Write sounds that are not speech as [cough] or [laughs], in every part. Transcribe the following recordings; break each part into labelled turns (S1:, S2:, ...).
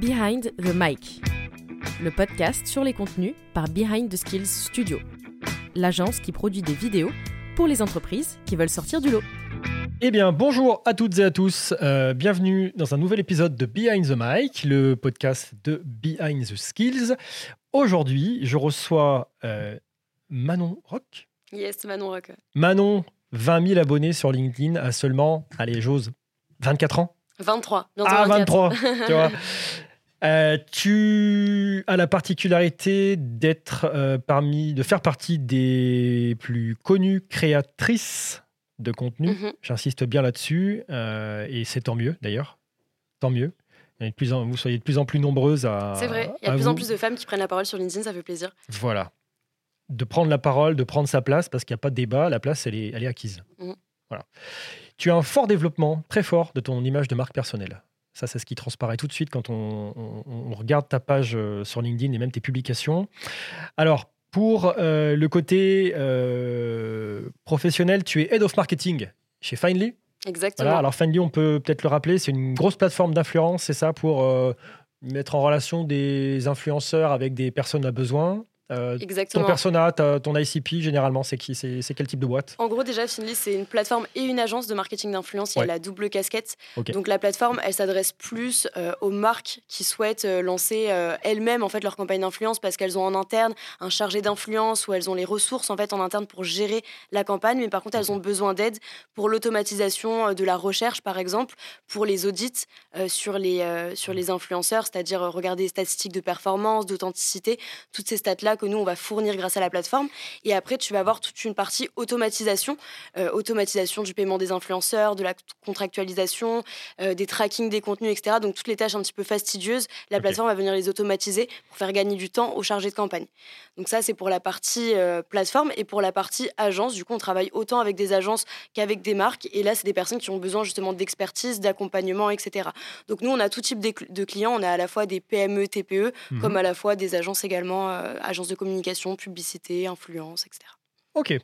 S1: Behind the Mic, le podcast sur les contenus par Behind the Skills Studio, l'agence qui produit des vidéos pour les entreprises qui veulent sortir du lot.
S2: Eh bien, bonjour à toutes et à tous. Euh, bienvenue dans un nouvel épisode de Behind the Mic, le podcast de Behind the Skills. Aujourd'hui, je reçois euh, Manon Rock.
S3: Yes, Manon Rock.
S2: Manon, 20 000 abonnés sur LinkedIn à seulement, allez, j'ose, 24 ans?
S3: 23.
S2: Ah, 23, tu vois. [laughs] Euh, tu as la particularité d'être euh, parmi, de faire partie des plus connues créatrices de contenu.
S3: Mhm.
S2: J'insiste bien là-dessus, euh, et c'est tant mieux d'ailleurs. Tant mieux. De plus en- vous soyez de plus en plus nombreuses à.
S3: C'est vrai, il y a de plus en plus de femmes qui prennent la parole sur LinkedIn, ça fait plaisir.
S2: Voilà. De prendre la parole, de prendre sa place, parce qu'il n'y a pas de débat, la place, elle est, elle est acquise.
S3: Mhm.
S2: Voilà. Tu as un fort développement, très fort, de ton image de marque personnelle. Ça, c'est ce qui transparaît tout de suite quand on, on- on regarde ta page euh, sur LinkedIn et même tes publications. Alors, pour euh, le côté euh, professionnel, tu es Head of Marketing chez Finely.
S3: Exactement.
S2: Voilà, alors Finely, on peut peut-être le rappeler, c'est une grosse plateforme d'influence, c'est ça, pour euh, mettre en relation des influenceurs avec des personnes à besoin. Euh, ton
S3: Exactement.
S2: persona, ta- ton ICP, généralement, c'est qui C'est quel type de boîte?
S3: En gros, déjà, Finly, c'est une plateforme et une agence de marketing d'influence. Il y a
S2: Ouais.
S3: la double casquette. Donc, la plateforme, elle s'adresse plus euh, aux marques qui souhaitent euh, lancer elles-mêmes en fait leur campagne d'influence parce qu'elles ont en interne un chargé d'influence ou elles ont les ressources en fait en interne pour gérer la campagne. Mais par contre, elles ont besoin d'aide pour l'automatisation de la recherche, par exemple, pour les audits sur les sur les influenceurs, c'est-à-dire regarder les statistiques de performance, d'authenticité, toutes ces stats-là que nous on va fournir grâce à la plateforme. Et après, tu vas avoir toute une partie automatisation, euh, automatisation du paiement des influenceurs, de la contractualisation, euh, des tracking des contenus, etc. Donc toutes les tâches un petit peu fastidieuses, la plateforme va venir les automatiser pour faire gagner du temps aux chargés de campagne. Donc ça, c'est pour la partie euh, plateforme et pour la partie agence. Du coup, on travaille autant avec des agences qu'avec des marques. Et là, c'est des personnes qui ont besoin justement d'expertise, d'accompagnement, etc. Donc nous, on a tout type de clients. On a à la fois des PME, TPE,
S2: Mhm.
S3: comme à la fois des agences également, agences communication, publicité, influence, etc.
S2: Ok.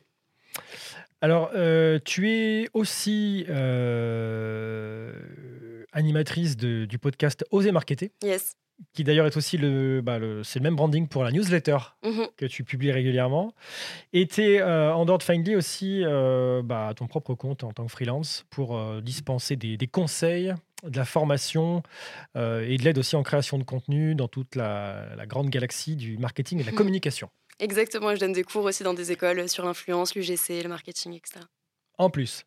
S2: Alors, euh, tu es aussi euh, animatrice de- du podcast Oser Marketer,
S3: Yes.
S2: qui d'ailleurs est aussi le, bah, le- c'est le même branding pour la newsletter
S3: Mhm.
S2: que tu publies régulièrement. Et tu es en dehors de Findly aussi euh, bah, à ton propre compte en tant que freelance pour euh, dispenser des, des conseils, de la formation euh, et de l'aide aussi en création de contenu dans toute la, la grande galaxie du marketing et de la communication.
S3: Exactement. Je donne des cours aussi dans des écoles sur l'influence, l'UGC, le marketing, etc.
S2: En plus.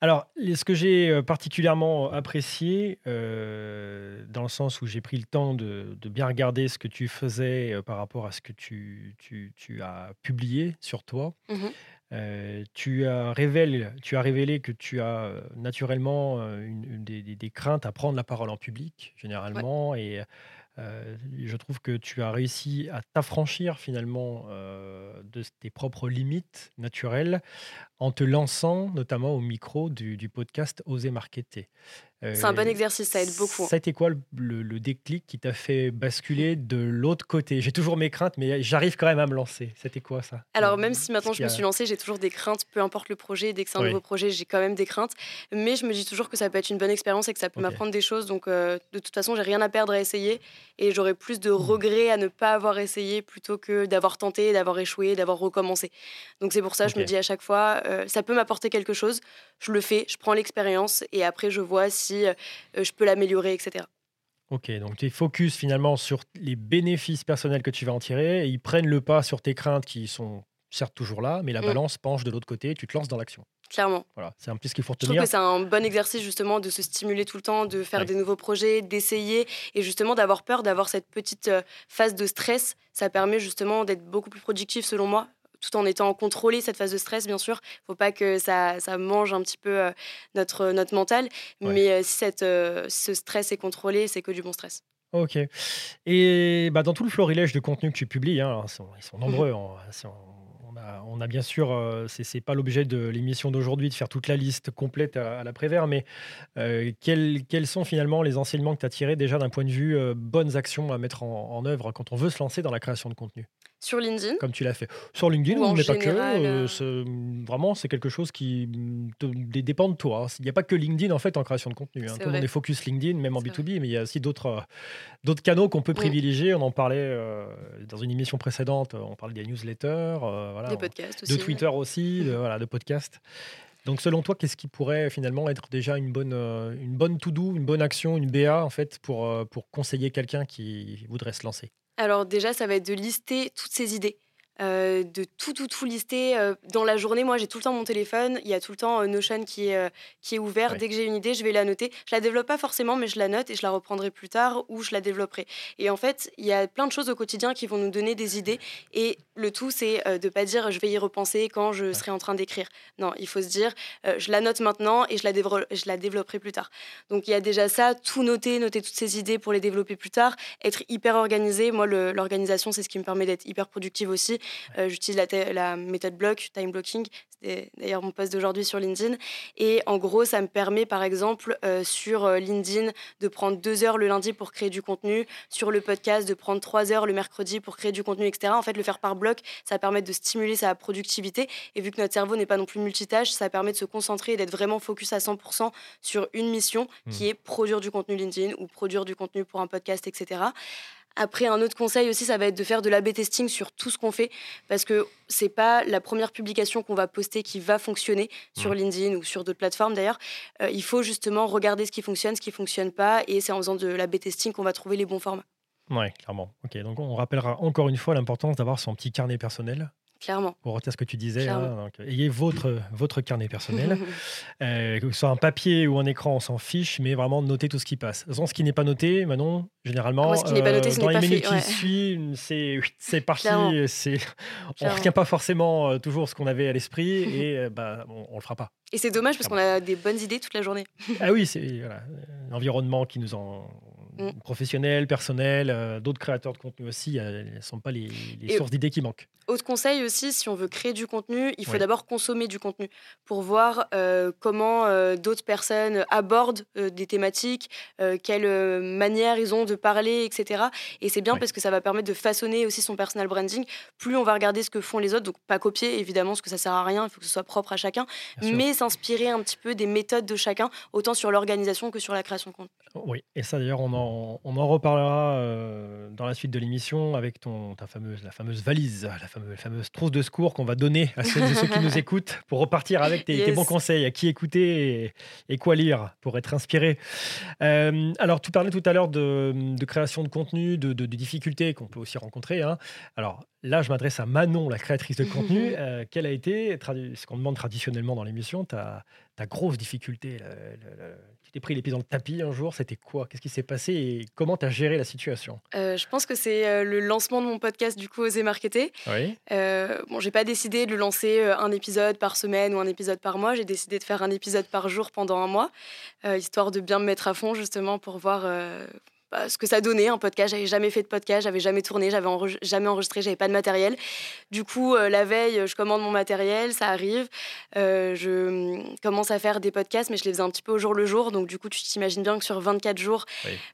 S2: Alors, ce que j'ai euh, particulièrement apprécié, euh, dans le sens où j'ai pris le temps de, de bien regarder ce que tu faisais euh, par rapport à ce que tu, tu- tu as publié sur toi, euh, tu, as révélé, tu as révélé que tu as euh, naturellement euh, une, une des, des- des craintes à prendre la parole en public, généralement, et euh, je trouve que tu as réussi à t'affranchir finalement euh, de tes propres limites naturelles en te lançant notamment au micro du, du podcast Oser Marketer.
S3: C'est un bon
S2: Euh,
S3: exercice, ça aide beaucoup.
S2: Ça a été quoi le, déclic qui t'a fait basculer de l'autre côté? J'ai toujours mes craintes, mais j'arrive quand même à me lancer. C'était quoi ça?
S3: Alors
S2: Euh,
S3: même si maintenant je me suis lancée, j'ai toujours des craintes, peu importe le projet. Dès que c'est un
S2: Oui.
S3: nouveau projet, j'ai quand même des craintes. Mais je me dis toujours que ça peut être une bonne expérience et que ça peut m'apprendre des choses. Donc euh, de toute façon, j'ai rien à perdre à essayer. Et j'aurais plus
S2: Hmm.
S3: de regrets à ne pas avoir essayé plutôt que d'avoir tenté, d'avoir échoué, d'avoir recommencé. Donc c'est pour ça, je me dis à chaque fois, euh, ça peut m'apporter quelque chose. Je le fais, je prends l'expérience et après je vois si euh, je peux l'améliorer, etc.
S2: Ok, donc tu es focus finalement sur les bénéfices personnels que tu vas en tirer et ils prennent le pas sur tes craintes qui sont certes toujours là, mais la
S3: Mm.
S2: balance penche de l'autre côté et tu te lances dans l'action.
S3: Clairement.
S2: Voilà, c'est un peu ce qu'il faut
S3: Je trouve
S2: retenir.
S3: que c'est un bon exercice justement de se stimuler tout le temps, de faire
S2: Ouais.
S3: des nouveaux projets, d'essayer et justement d'avoir peur, d'avoir cette petite euh, phase de stress. Ça permet justement d'être beaucoup plus productif selon moi, tout en étant contrôlé cette phase de stress bien sûr. Faut pas que ça, ça mange un petit peu euh, notre, notre mental,
S2: Ouais.
S3: mais euh, si cette, euh, ce stress est contrôlé, c'est que du bon stress.
S2: Ok. Et bah, dans tout le florilège de contenu que tu publies, hein, ils, sont, ils sont nombreux. hein, on, a, on a bien sûr, euh, c'est pas l'objet de l'émission d'aujourd'hui de faire toute la liste complète à, à l'après-vert, mais euh, quels, quels sont finalement les enseignements que tu as tirés déjà d'un point de vue euh, bonnes actions à mettre en, en œuvre quand on veut se lancer dans la création de contenu?
S3: Sur LinkedIn.
S2: Comme tu l'as fait. Sur LinkedIn, mais pas que. Euh, vraiment, c'est quelque chose qui te, dépend de toi. Il n'y a pas que LinkedIn en fait en création de contenu. Hein. Tout le monde est focus LinkedIn, même en B2B, mais il y a aussi d'autres canaux qu'on peut privilégier. On en parlait dans une émission précédente. On parlait des newsletters, voilà,
S3: des podcasts aussi,
S2: de Twitter aussi, [laughs] de, voilà, de podcasts. Donc, selon toi, qu'est-ce qui pourrait finalement être déjà une bonne, euh, une bonne to-do, une bonne action, une BA en fait pour, euh, pour conseiller quelqu'un qui voudrait se lancer?
S3: Alors déjà, ça va être de lister toutes ces idées. Euh, de tout, tout, tout lister. Euh, dans la journée, moi, j'ai tout le temps mon téléphone. Il y a tout le temps euh, Notion qui est, qui est ouvert. Dès que j'ai une idée, je vais la noter. Je la développe pas forcément, mais je la note et je la reprendrai plus tard ou je la développerai. Et en fait, il y a plein de choses au quotidien qui vont nous donner des idées. Et le tout, c'est de pas dire je vais y repenser quand je serai en train d'écrire. Non, il faut se dire je la note maintenant et je la, je la développerai plus tard. Donc il y a déjà ça, tout noter, noter toutes ces idées pour les développer plus tard, être hyper organisé. Moi, l'organisation, c'est ce qui me permet d'être hyper productive aussi. Euh, j'utilise la, la, méthode block, time blocking. D'ailleurs mon post d'aujourd'hui sur LinkedIn. Et en gros, ça me permet, par exemple, euh, sur euh, LinkedIn, de prendre deux heures le lundi pour créer du contenu. Sur le podcast, de prendre trois heures le mercredi pour créer du contenu, etc. En fait, le faire par bloc, ça permet de stimuler sa productivité. Et vu que notre cerveau n'est pas non plus multitâche, ça permet de se concentrer et d'être vraiment focus à 100% sur une mission mmh. qui est produire du contenu LinkedIn ou produire du contenu pour un podcast, etc. Après, un autre conseil aussi, ça va être de faire de l'A-B testing sur tout ce qu'on fait, parce que c'est pas la première publication qu'on va poster qui va fonctionner sur LinkedIn ou sur d'autres plateformes d'ailleurs. Euh, il faut justement regarder ce qui fonctionne, ce qui fonctionne pas, et c'est en faisant de l'A-B testing qu'on va trouver les bons formats.
S2: Oui, clairement. Ok, donc on rappellera encore une fois l'importance d'avoir son petit carnet personnel
S3: Clairement.
S2: Pour retenir ce que tu disais, hein, ayez votre, votre carnet personnel. [laughs] euh, que ce soit un papier ou un écran, on s'en fiche, mais vraiment noter tout ce qui passe. De ce qui n'est pas noté, Manon, généralement,
S3: ce qui n'est pas noté,
S2: euh, dans les minutes qui suivent, c'est, c'est parti. C'est, on ne retient pas forcément euh, toujours ce qu'on avait à l'esprit et euh, bah, on ne le fera pas.
S3: Et c'est dommage parce qu'on a des bonnes idées toute la journée.
S2: ah oui, c'est voilà, l'environnement qui nous en Mm. professionnels, personnels, euh, d'autres créateurs de contenu aussi, elles ne sont pas les, sources d'idées qui manquent.
S3: Autre conseil aussi, si on veut créer du contenu, il faut d'abord consommer du contenu pour voir euh, comment euh, d'autres personnes abordent des thématiques, quelle manière ils ont de parler, etc. Et c'est bien parce que ça va permettre de façonner aussi son personal branding. Plus on va regarder ce que font les autres, donc pas copier évidemment, parce que ça sert à rien, il faut que ce soit propre à chacun, mais s'inspirer un petit peu des méthodes de chacun, autant sur l'organisation que sur la création de contenu.
S2: Oui, et ça d'ailleurs, on en on, en reparlera euh, dans la suite de l'émission avec ton, ta fameuse, la fameuse valise, la fameuse, fameuse trousse de secours qu'on va donner à ceux, qui nous [laughs] écoutent pour repartir avec tes, bons conseils, à qui écouter et, quoi lire pour être inspiré. Euh, alors, tu parlais tout à l'heure de, création de contenu, de, difficultés qu'on peut aussi rencontrer. Hein. Alors, Là, je m'adresse à Manon, la créatrice de contenu. [laughs] Euh, quelle a été, ce qu'on demande traditionnellement dans l'émission, ta, ta grosse difficulté Tu t'es pris les pieds dans le tapis un jour, c'était quoi? Qu'est-ce qui s'est passé et comment tu as géré la situation?
S3: Euh, Je pense que c'est euh, le lancement de mon podcast, du coup, Oser Marketer.
S2: Oui.
S3: bon, j'ai pas décidé de lancer un épisode par semaine ou un épisode par mois. J'ai décidé de faire un épisode par jour pendant un mois, histoire de bien me mettre à fond, justement, pour voir bah, ce que ça donnait un podcast. J'avais jamais fait de podcast, j'avais jamais tourné, j'avais jamais enregistré, j'avais pas de matériel. Du coup, euh, la veille, je commande mon matériel, ça arrive. Euh, je mm, commence à faire des podcasts, mais je les faisais un petit peu au jour le jour. Donc, du coup, tu t'imagines bien que sur 24 jours,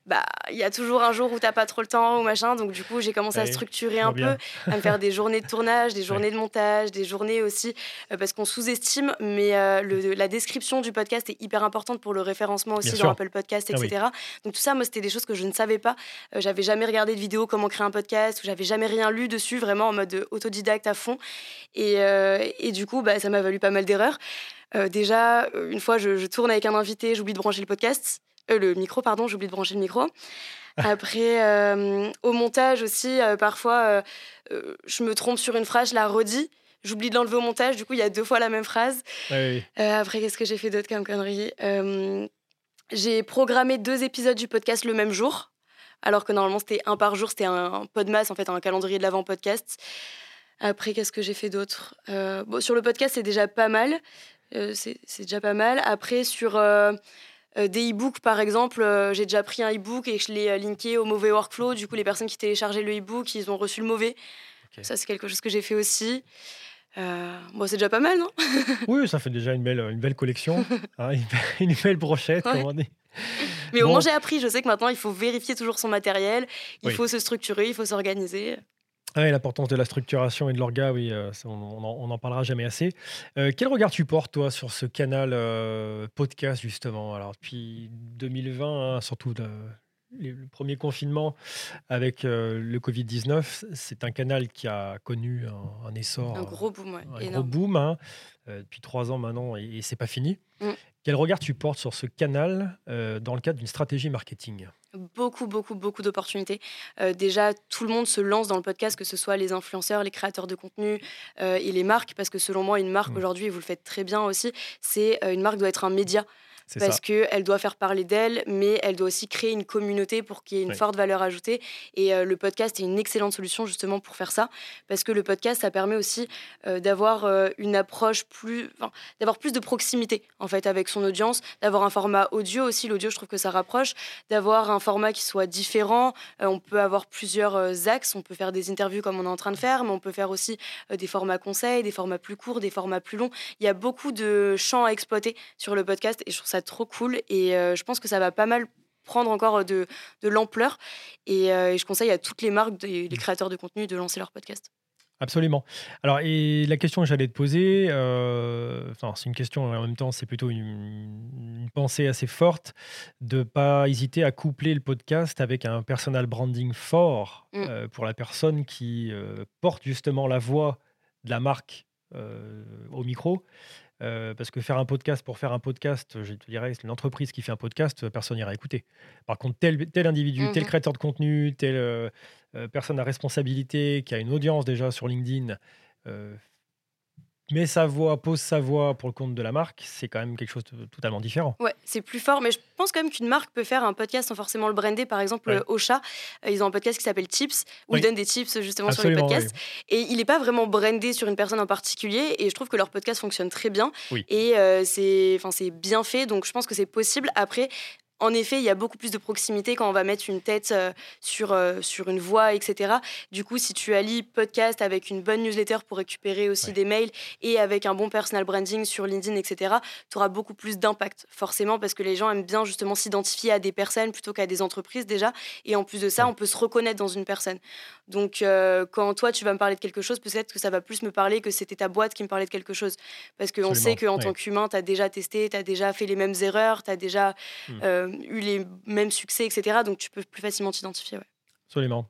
S3: bah, il y a toujours un jour où t'as pas trop le temps ou machin. Donc, du coup, j'ai commencé à structurer un peu, à me faire des journées de tournage, des journées de montage, des journées aussi, euh, parce qu'on sous-estime, mais le, la description du podcast est hyper importante pour le référencement aussi dans Apple Podcast, etc. Ah donc, tout ça, moi, c'était des choses que je je ne savais pas. Euh, j'avais jamais regardé de vidéo comment créer un podcast, ou j'avais jamais rien lu dessus, vraiment en mode autodidacte à fond. Et, euh, et du coup, bah, ça m'a valu pas mal d'erreurs. Euh, déjà, une fois, je, tourne avec un invité, j'oublie de brancher le podcast, le micro, pardon, j'oublie de brancher le micro. [laughs] Après, au montage aussi, parfois, je me trompe sur une phrase, je la redis. J'oublie de l'enlever au montage, du coup, il y a deux fois la même phrase. après, qu'est-ce que j'ai fait d'autre comme connerie? J'ai programmé deux épisodes du podcast le même jour, alors que normalement c'était un par jour, c'était un, pod masse, en fait, un calendrier de l'avant podcast. Après, qu'est-ce que j'ai fait d'autre? Euh, bon, Sur le podcast, c'est déjà pas mal. Euh, c'est déjà pas mal. Après, sur euh, des e-books, par exemple, j'ai déjà pris un e-book et je l'ai linké au mauvais workflow. Du coup, les personnes qui téléchargeaient le e-book, ils ont reçu le mauvais. Ça, c'est quelque chose que j'ai fait aussi. Euh, bon, c'est déjà pas mal, non [laughs]
S2: Oui, ça fait déjà une belle, une belle collection, [laughs] hein, une, belle brochette, comme on dit.
S3: Mais au moins, j'ai appris. Je sais que maintenant, il faut vérifier toujours son matériel, il faut se structurer, il faut s'organiser.
S2: Oui, l'importance de la structuration et de l'orga, oui, euh, on n'en parlera jamais assez. Euh, quel regard tu portes, toi, sur ce canal euh, podcast, justement? Alors, depuis 2020, hein, surtout le, premier confinement avec le Covid-19, c'est un canal qui a connu un, essor.
S3: Un gros boom,
S2: Un gros boom, hein, depuis trois ans maintenant, et, c'est pas fini. Mm. Quel regard tu portes sur ce canal dans le cadre d'une stratégie marketing?
S3: Beaucoup, beaucoup, beaucoup d'opportunités. Euh, déjà, tout le monde se lance dans le podcast, que ce soit les influenceurs, les créateurs de contenu euh, et les marques, parce que selon moi, une marque mmh. aujourd'hui, et vous le faites très bien aussi, c'est euh, une marque doit être un média parce qu'elle doit faire parler d'elle, mais elle doit aussi créer une communauté pour qu'il y ait une forte valeur ajoutée. Et euh, le podcast est une excellente solution justement pour faire ça, parce que le podcast, ça permet aussi euh, d'avoir euh, une approche plus, d'avoir plus de proximité en fait avec son audience, d'avoir un format audio aussi. L'audio, je trouve que ça rapproche, d'avoir un format qui soit différent. on peut avoir plusieurs axes. On peut faire des interviews comme on est en train de faire, mais on peut faire aussi des formats conseils, des formats plus courts, des formats plus longs. Il y a beaucoup de champs à exploiter sur le podcast, et je trouve ça trop cool. Et euh, je pense que ça va pas mal prendre encore de, de l'ampleur. Et, euh, je conseille à toutes les marques, et les mmh. créateurs de contenu, de lancer leur podcast.
S2: Absolument. Alors, et la question que j'allais te poser, euh, enfin, c'est une question en même temps, c'est plutôt une, pensée assez forte de pas hésiter à coupler le podcast avec un personal branding fort mmh. pour la personne qui porte justement la voix de la marque au micro. Euh, parce que faire un podcast pour faire un podcast, je te dirais, c'est une entreprise qui fait un podcast, personne n'ira écouter. Par contre, tel, tel individu, tel mmh créateur de contenu, telle euh, euh, personne à responsabilité qui a une audience déjà sur LinkedIn met sa voix, pose sa voix pour le compte de la marque, c'est quand même quelque chose de totalement différent.
S3: Ouais, c'est plus fort, mais je pense quand même qu'une marque peut faire un podcast sans forcément le brander. Par exemple, ouais. Ocha, euh, ils ont un podcast qui s'appelle Tips, où ils donnent des tips justement sur les podcasts. Et il n'est pas vraiment brandé sur une personne en particulier, et je trouve que leur podcast fonctionne très bien. Et euh, c'est bien fait, donc je pense que c'est possible. Après, en effet, il y a beaucoup plus de proximité quand on va mettre une tête euh, sur, euh, sur une voix, etc. Du coup, si tu allies podcast avec une bonne newsletter pour récupérer aussi des mails et avec un bon personal branding sur LinkedIn, etc., tu auras beaucoup plus d'impact, forcément, parce que les gens aiment bien justement s'identifier à des personnes plutôt qu'à des entreprises déjà. Et en plus de ça, on peut se reconnaître dans une personne. Donc, euh, quand toi, tu vas me parler de quelque chose, peut-être que ça va plus me parler que c'était ta boîte qui me parlait de quelque chose. Parce qu'on sait qu'en tant qu'humain, tu as déjà testé, tu as déjà fait les mêmes erreurs, tu as déjà... Hmm. Euh, eu les mêmes succès, etc. Donc tu peux plus facilement t'identifier.
S2: Absolument.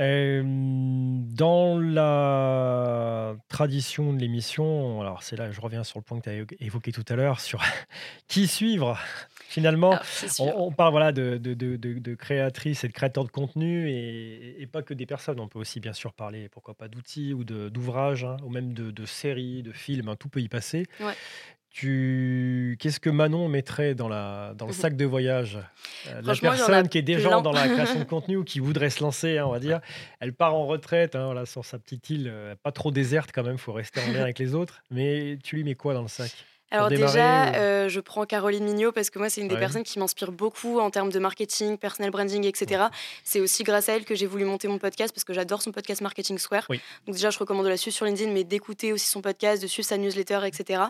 S2: Euh, dans la tradition de l'émission, alors c'est là, je reviens sur le point que tu as évoqué tout à l'heure, sur [laughs] qui suivre. Finalement, ah, on, parle voilà, de, de, de, de, créatrices et de créateurs de contenu et, pas que des personnes. On peut aussi bien sûr parler, pourquoi pas, d'outils ou d'ouvrages, hein, ou même de, séries, de films, hein, tout peut y passer. Ouais. Tu... Qu'est-ce que Manon mettrait dans, la... dans le sac de voyage? Euh, La personne qui est déjà dans la création de contenu ou qui voudrait se lancer, hein, on va dire, elle part en retraite hein, voilà, sur sa petite île, euh, pas trop déserte quand même, il faut rester en lien avec les autres. Mais tu lui mets quoi dans le sac?
S3: Alors déjà, euh, je prends Caroline Mignot parce que moi, c'est une des personnes qui m'inspire beaucoup en termes de marketing, personal branding, etc. C'est aussi grâce à elle que j'ai voulu monter mon podcast parce que j'adore son podcast Marketing Square. Donc déjà, je recommande de la suivre sur LinkedIn, mais d'écouter aussi son podcast, de suivre sa newsletter, etc.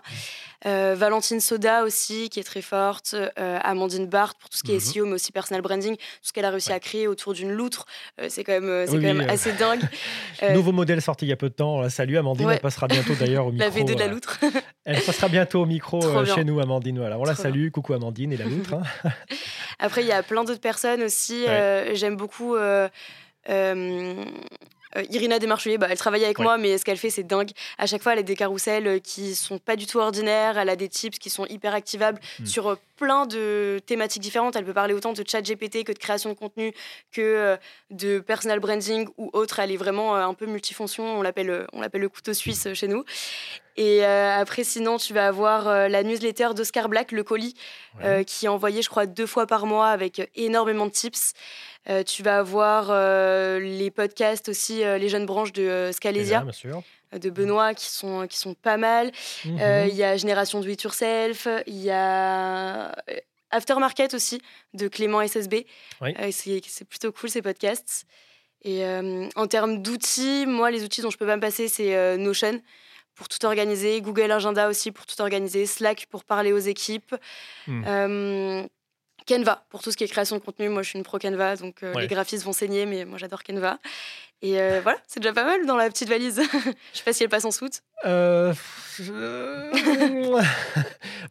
S3: Euh, Valentine Soda aussi, qui est très forte. Euh, Amandine Barthes pour tout ce qui est mhm. SEO, mais aussi personal branding. Tout ce qu'elle a réussi à créer autour d'une loutre, c'est quand même, c'est quand même assez dingue. [laughs]
S2: Nouveau modèle sorti il y a peu de temps. Salut Amandine, elle passera bientôt d'ailleurs au [laughs] micro.
S3: La V2 de la loutre.
S2: elle passera bientôt micro euh, chez nous, Amandine. Voilà, on la salue. Coucou Amandine et la loutre. Hein. [laughs]
S3: Après, il y a plein d'autres personnes aussi. Euh, j'aime beaucoup. Euh, Irina Desmarchelier, bah, elle travaille avec moi, mais ce qu'elle fait, c'est dingue. À chaque fois, elle a des carousels qui sont pas du tout ordinaires. Elle a des tips qui sont hyper activables hmm. sur plein de thématiques différentes. Elle peut parler autant de chat GPT que de création de contenu, que de personal branding ou autre. Elle est vraiment un peu multifonction. On l'appelle, on l'appelle le couteau suisse chez nous. Et euh, après, sinon, tu vas avoir euh, la newsletter d'Oscar Black, le colis, euh, qui est envoyé, je crois, deux fois par mois avec énormément de tips. Tu vas avoir les podcasts aussi, les jeunes branches de Scalesia. de Benoît qui sont, qui sont pas mal. Mhm. Il y a Génération Do It Yourself, il y a Aftermarket aussi de Clément SSB. c'est plutôt cool ces podcasts. Et en termes d'outils, moi, les outils dont je peux pas me passer, c'est Notion pour tout organiser, Google Agenda aussi pour tout organiser, Slack pour parler aux équipes. Hmm. Euh, Canva pour tout ce qui est création de contenu. Moi, je suis une pro Canva, donc euh, les graphistes vont saigner, mais moi, j'adore Canva. Et voilà, c'est déjà pas mal dans la petite valise. [laughs] Je sais pas si elle passe en soute.
S2: Euh, [laughs]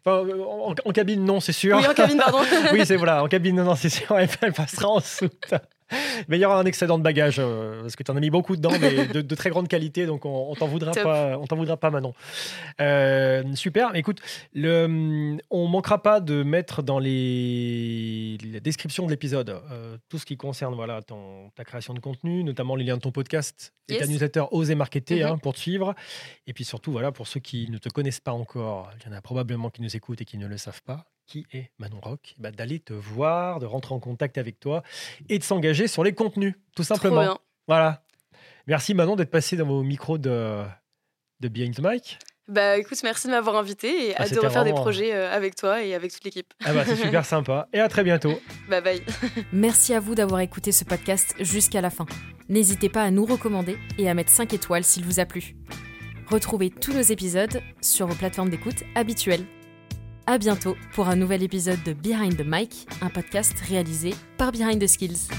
S2: en, cabine, non, c'est sûr.
S3: Oui, en cabine, pardon. [laughs]
S2: oui, c'est voilà, en cabine, non, c'est sûr, elle, passera en soute. Mais il y aura un excédent de bagages euh, parce que tu en as mis beaucoup dedans, mais de, très grande qualité, donc on, on t'en voudra pas, on t'en voudra pas, Manon. Euh, super. Écoute, le, on manquera pas de mettre dans les la description de l'épisode tout ce qui concerne voilà ton, ta création de contenu, notamment les liens de ton podcast et ta newsletter Oser Marketer mm-hmm. hein, pour te suivre. Et puis surtout, voilà, pour ceux qui ne te connaissent pas encore, il y en a probablement qui nous écoutent et qui ne le savent pas, qui est Manon Rock, bah, d'aller te voir, de rentrer en contact avec toi et de s'engager sur les contenus, tout simplement. Voilà. Merci Manon d'être passé dans vos micros de, de Behind the Mic.
S3: Bah écoute, merci de m'avoir invité et ah, hâte de refaire des projets euh, avec toi et avec toute l'équipe.
S2: Ah bah c'est super [laughs] sympa et à très bientôt.
S3: Bye bye. [laughs]
S1: merci à vous d'avoir écouté ce podcast jusqu'à la fin. N'hésitez pas à nous recommander et à mettre 5 étoiles s'il vous a plu. Retrouvez tous nos épisodes sur vos plateformes d'écoute habituelles à bientôt pour un nouvel épisode de Behind the Mic, un podcast réalisé par Behind the Skills.